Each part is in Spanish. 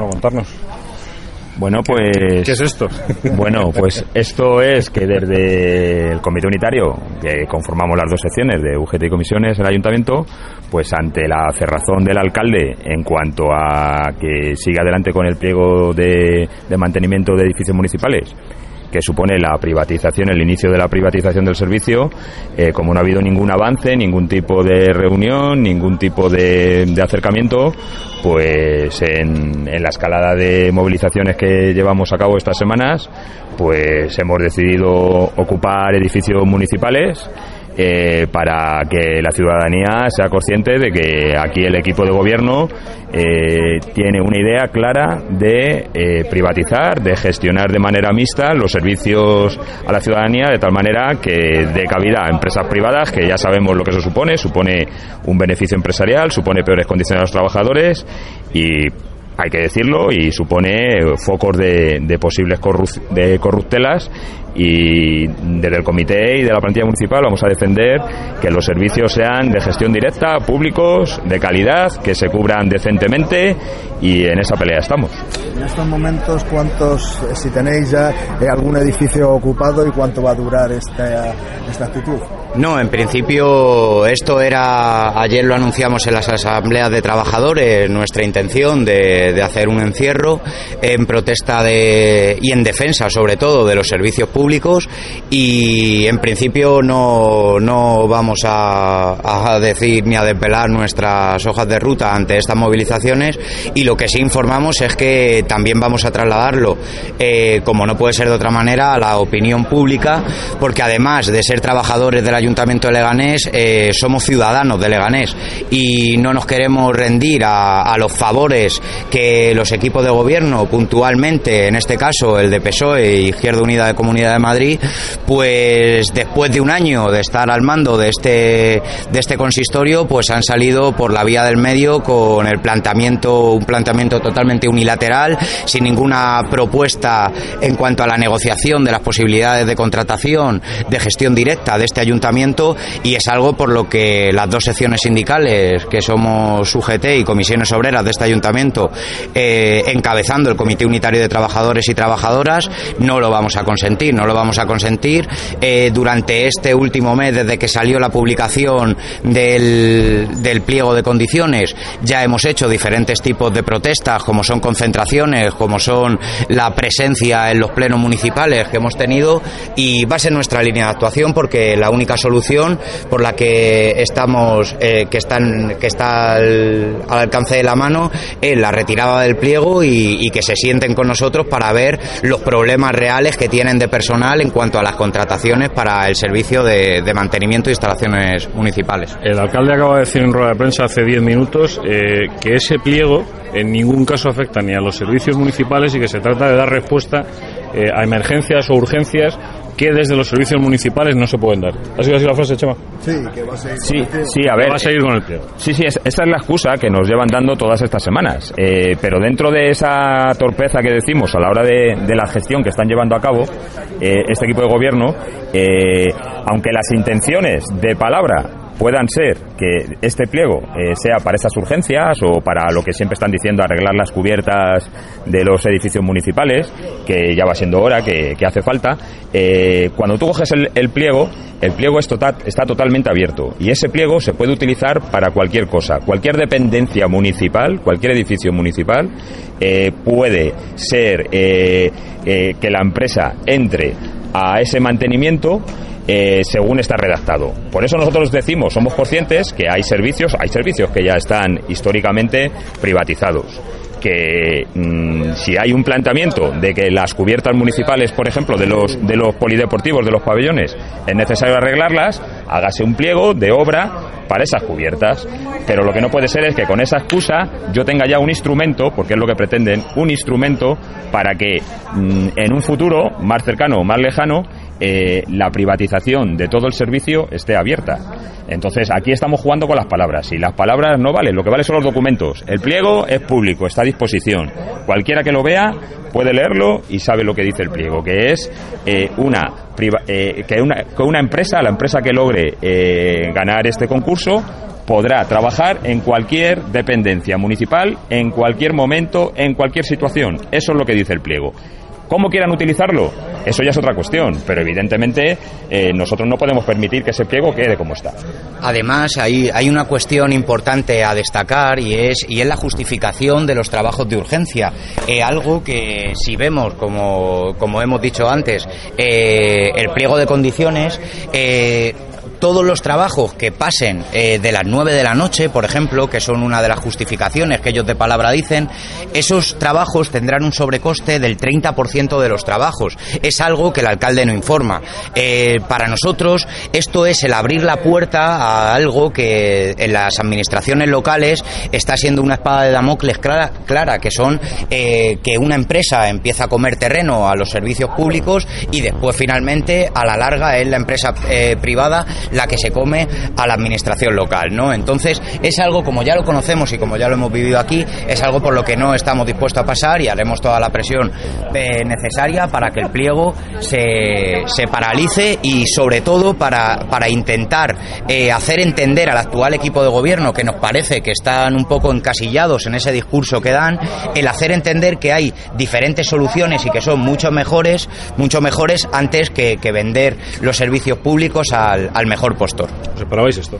Montarnos. Bueno, pues... ¿Qué es esto? Bueno, pues esto es que desde el Comité Unitario, que conformamos las dos secciones de UGT y Comisiones el Ayuntamiento, pues ante la cerrazón del alcalde en cuanto a que siga adelante con el pliego de, de mantenimiento de edificios municipales, que supone la privatización, el inicio de la privatización del servicio, eh, como no ha habido ningún avance, ningún tipo de reunión, ningún tipo de, de acercamiento, pues en, en la escalada de movilizaciones que llevamos a cabo estas semanas, pues hemos decidido ocupar edificios municipales eh, para que la ciudadanía sea consciente de que aquí el equipo de gobierno eh, tiene una idea clara de eh, privatizar, de gestionar de manera mixta los servicios a la ciudadanía de tal manera que dé cabida a empresas privadas, que ya sabemos lo que eso supone, supone un beneficio empresarial, supone peores condiciones a los trabajadores y hay que decirlo, y supone focos de, posibles de corruptelas y desde el comité y de la plantilla municipal vamos a defender que los servicios sean de gestión directa, públicos, de calidad, que se cubran decentemente y en esa pelea estamos. En estos momentos, ¿cuántos, si tenéis ya eh, algún edificio ocupado y cuánto va a durar esta, esta actitud? No, en principio esto era, ayer lo anunciamos en las asambleas de trabajadores, nuestra intención de, de hacer un encierro en protesta de, y en defensa sobre todo de los servicios públicos y en principio no, no vamos a, decir ni a desvelar nuestras hojas de ruta ante estas movilizaciones. Y lo que sí informamos es que también vamos a trasladarlo, eh, como no puede ser de otra manera, a la opinión pública porque además de ser trabajadores del Ayuntamiento de Leganés, eh, somos ciudadanos de Leganés y no nos queremos rendir a, los favores que los equipos de gobierno, puntualmente, en este caso el de PSOE Izquierda Unida de Comunidad de Madrid, pues después de un año de estar al mando de este, de este consistorio, pues han salido por la vía del medio con el planteamiento, un planteamiento totalmente unilateral, sin ninguna propuesta en cuanto a la negociación de las posibilidades de contratación, de gestión directa de este ayuntamiento y es algo por lo que las dos secciones sindicales que somos UGT y comisiones obreras de este ayuntamiento eh, encabezando el comité unitario de trabajadores y trabajadoras no lo vamos a consentir lo vamos a consentir. Eh, durante este último mes desde que salió la publicación del, del pliego de condiciones ya hemos hecho diferentes tipos de protestas como son concentraciones como son la presencia en los plenos municipales que hemos tenido y va a ser nuestra línea de actuación porque la única solución por la que estamos eh, que están que está al, al, alcance de la mano es la retirada del pliego y, y, que se sienten con nosotros para ver los problemas reales que tienen de personal en cuanto a las contrataciones para el servicio de, mantenimiento de instalaciones municipales. El alcalde acaba de decir en rueda de prensa hace 10 minutos eh, que ese pliego en ningún caso afecta ni a los servicios municipales y que se trata de dar respuesta eh, a emergencias o urgencias que desde los servicios municipales no se pueden dar. ¿Ha sido así la frase, Chema? Sí, que va a seguir sí, con el sí, a ver. Va a seguir con el pliego. Sí, sí, es, esta es la excusa que nos llevan dando todas estas semanas. Eh, pero dentro de esa torpeza que decimos a la hora de, de la gestión que están llevando a cabo eh, este equipo de gobierno, eh, aunque las intenciones de palabra puedan ser que este pliego eh, sea para estas urgencias o para lo que siempre están diciendo arreglar las cubiertas de los edificios municipales, que ya va siendo hora, que, hace falta, eh, cuando tú coges el, el, pliego, el pliego es total, está totalmente abierto y ese pliego se puede utilizar para cualquier cosa. Cualquier dependencia municipal, cualquier edificio municipal eh, puede ser eh, que la empresa entre a ese mantenimiento eh, según está redactado. Por eso nosotros decimos, somos conscientes que hay servicios, hay servicios que ya están históricamente privatizados que mm, si hay un planteamiento de que las cubiertas municipales, por ejemplo, de los, de los polideportivos, de los pabellones, es necesario arreglarlas, hágase un pliego de obra para esas cubiertas. Pero lo que no puede ser es que con esa excusa yo tenga ya un instrumento, porque es lo que pretenden, un instrumento para que mm, en un futuro más cercano o más lejano eh, la privatización de todo el servicio esté abierta. Entonces, aquí estamos jugando con las palabras. Y las palabras no valen, lo que vale son los documentos. El pliego es público, está a disposición. Cualquiera que lo vea puede leerlo y sabe lo que dice el pliego, que es eh, una, eh, que, una, que una empresa, la empresa que logre eh, ganar este concurso, podrá trabajar en cualquier dependencia municipal, en cualquier momento, en cualquier situación. Eso es lo que dice el pliego. ¿Cómo quieran utilizarlo? Eso ya es otra cuestión, pero evidentemente eh, nosotros no podemos permitir que ese pliego quede como está. Además, hay, hay una cuestión importante a destacar y es, y es la justificación de los trabajos de urgencia. Eh, algo que si vemos, como, como hemos dicho antes, eh, el pliego de condiciones, todos los trabajos que pasen eh, de las 9 de la noche, por ejemplo, que son una de las justificaciones que ellos de palabra dicen, esos trabajos tendrán un sobrecoste del 30% de los trabajos. Es algo que el alcalde no informa. Eh, para nosotros, esto es el abrir la puerta a algo que en las administraciones locales está siendo una espada de Damocles clara, clara que son eh, que una empresa empieza a comer terreno a los servicios públicos y después finalmente a la larga es la empresa privada la que se come a la administración local, ¿no? Entonces, es algo como ya lo conocemos y como ya lo hemos vivido aquí, es algo por lo que no estamos dispuestos a pasar y haremos toda la presión eh, necesaria para que el pliego se, se paralice y sobre todo para, para intentar eh, hacer entender al actual equipo de gobierno que nos parece que están un poco encasillados en ese discurso que dan, el hacer entender que hay diferentes soluciones y que son mucho mejores, mucho mejores antes que, vender los servicios públicos al, al mejor postor. ¿Os esperabais esto?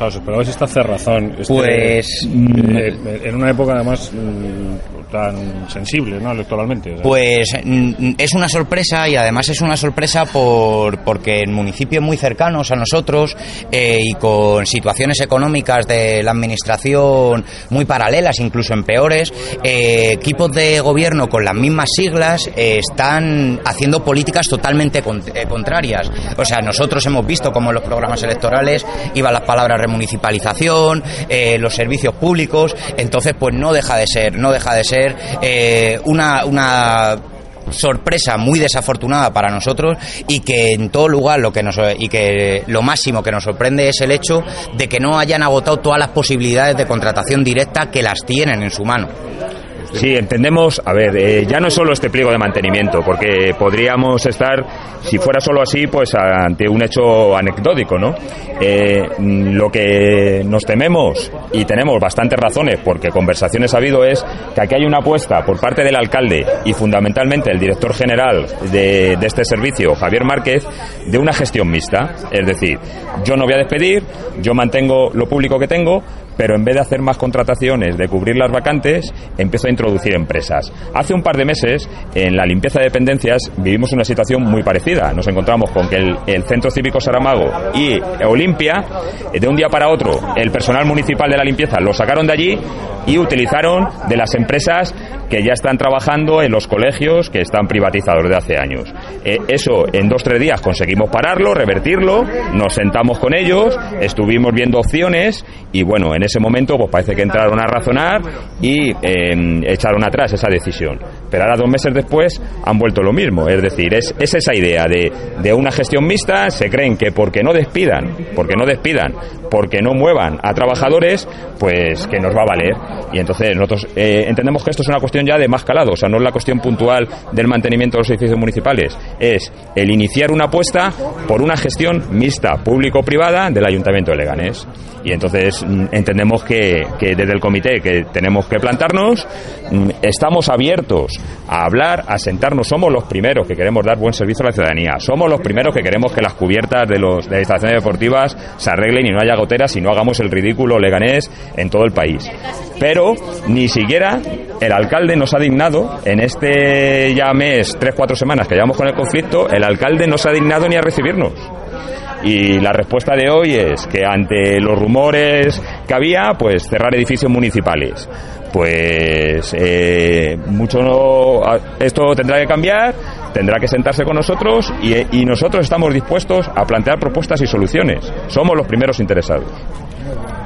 O sea, ¿os esperabais esta cerrazón? Este, pues... Eh, en una época además mm, tan sensible, ¿no? Electoralmente. Pues mm, es una sorpresa y además es una sorpresa por porque en municipios muy cercanos a nosotros eh, y con situaciones económicas de la administración muy paralelas, incluso en peores, eh, equipos de gobierno con las mismas siglas eh, están haciendo políticas totalmente contrarias. O sea, nosotros hemos visto cómo en los programas electorales iban las palabras remunicipalización, los servicios públicos, entonces pues no deja de ser, no deja de ser eh, una, una sorpresa muy desafortunada para nosotros y que en todo lugar lo que nos y que lo máximo que nos sorprende es el hecho de que no hayan agotado todas las posibilidades de contratación directa que las tienen en su mano. Sí, entendemos, a ver, eh, ya no es solo este pliego de mantenimiento, porque podríamos estar, si fuera solo así, pues ante un hecho anecdótico, ¿no? Eh, lo que nos tememos, y tenemos bastantes razones, porque conversaciones ha habido, es que aquí hay una apuesta por parte del alcalde y fundamentalmente el director general de este servicio, Javier Márquez, de una gestión mixta. Es decir, yo no voy a despedir, yo mantengo lo público que tengo, pero en vez de hacer más contrataciones, de cubrir las vacantes, empiezo a introducir empresas. Hace un par de meses, en la limpieza de dependencias, vivimos una situación muy parecida. Nos encontramos con que el, Centro Cívico Saramago y Olimpia, de un día para otro, el personal municipal de la limpieza lo sacaron de allí y utilizaron de las empresas que ya están trabajando en los colegios que están privatizados de hace años. Eh, eso en dos tres días conseguimos pararlo, revertirlo, nos sentamos con ellos, estuvimos viendo opciones y bueno, en ese momento pues parece que entraron a razonar y em, echaron atrás esa decisión. Pero ahora dos meses después han vuelto lo mismo, es decir, es, es esa idea de, de una gestión mixta, se creen que porque no despidan, porque no despidan, porque no muevan a trabajadores, pues que nos va a valer. Y entonces nosotros eh, entendemos que esto es una cuestión ya de más calado, o sea, no es la cuestión puntual del mantenimiento de los edificios municipales, es el iniciar una apuesta por una gestión mixta, público-privada, del Ayuntamiento de Leganés. Y entonces mm, entendemos que, que, desde el comité que tenemos que plantarnos, mm, estamos abiertos a hablar, a sentarnos, somos los primeros que queremos dar buen servicio a la ciudadanía, somos los primeros que queremos que las cubiertas de, los, de las instalaciones deportivas se arreglen y no haya goteras y no hagamos el ridículo leganés en todo el país. Pero ni siquiera el nos ha dignado, en este ya mes, tres, cuatro semanas que llevamos con el conflicto, el alcalde no se ha dignado ni a recibirnos. Y la respuesta de hoy es que ante los rumores que había, pues cerrar edificios municipales. Pues eh, mucho no, esto tendrá que cambiar, tendrá que sentarse con nosotros y nosotros estamos dispuestos a plantear propuestas y soluciones. Somos los primeros interesados.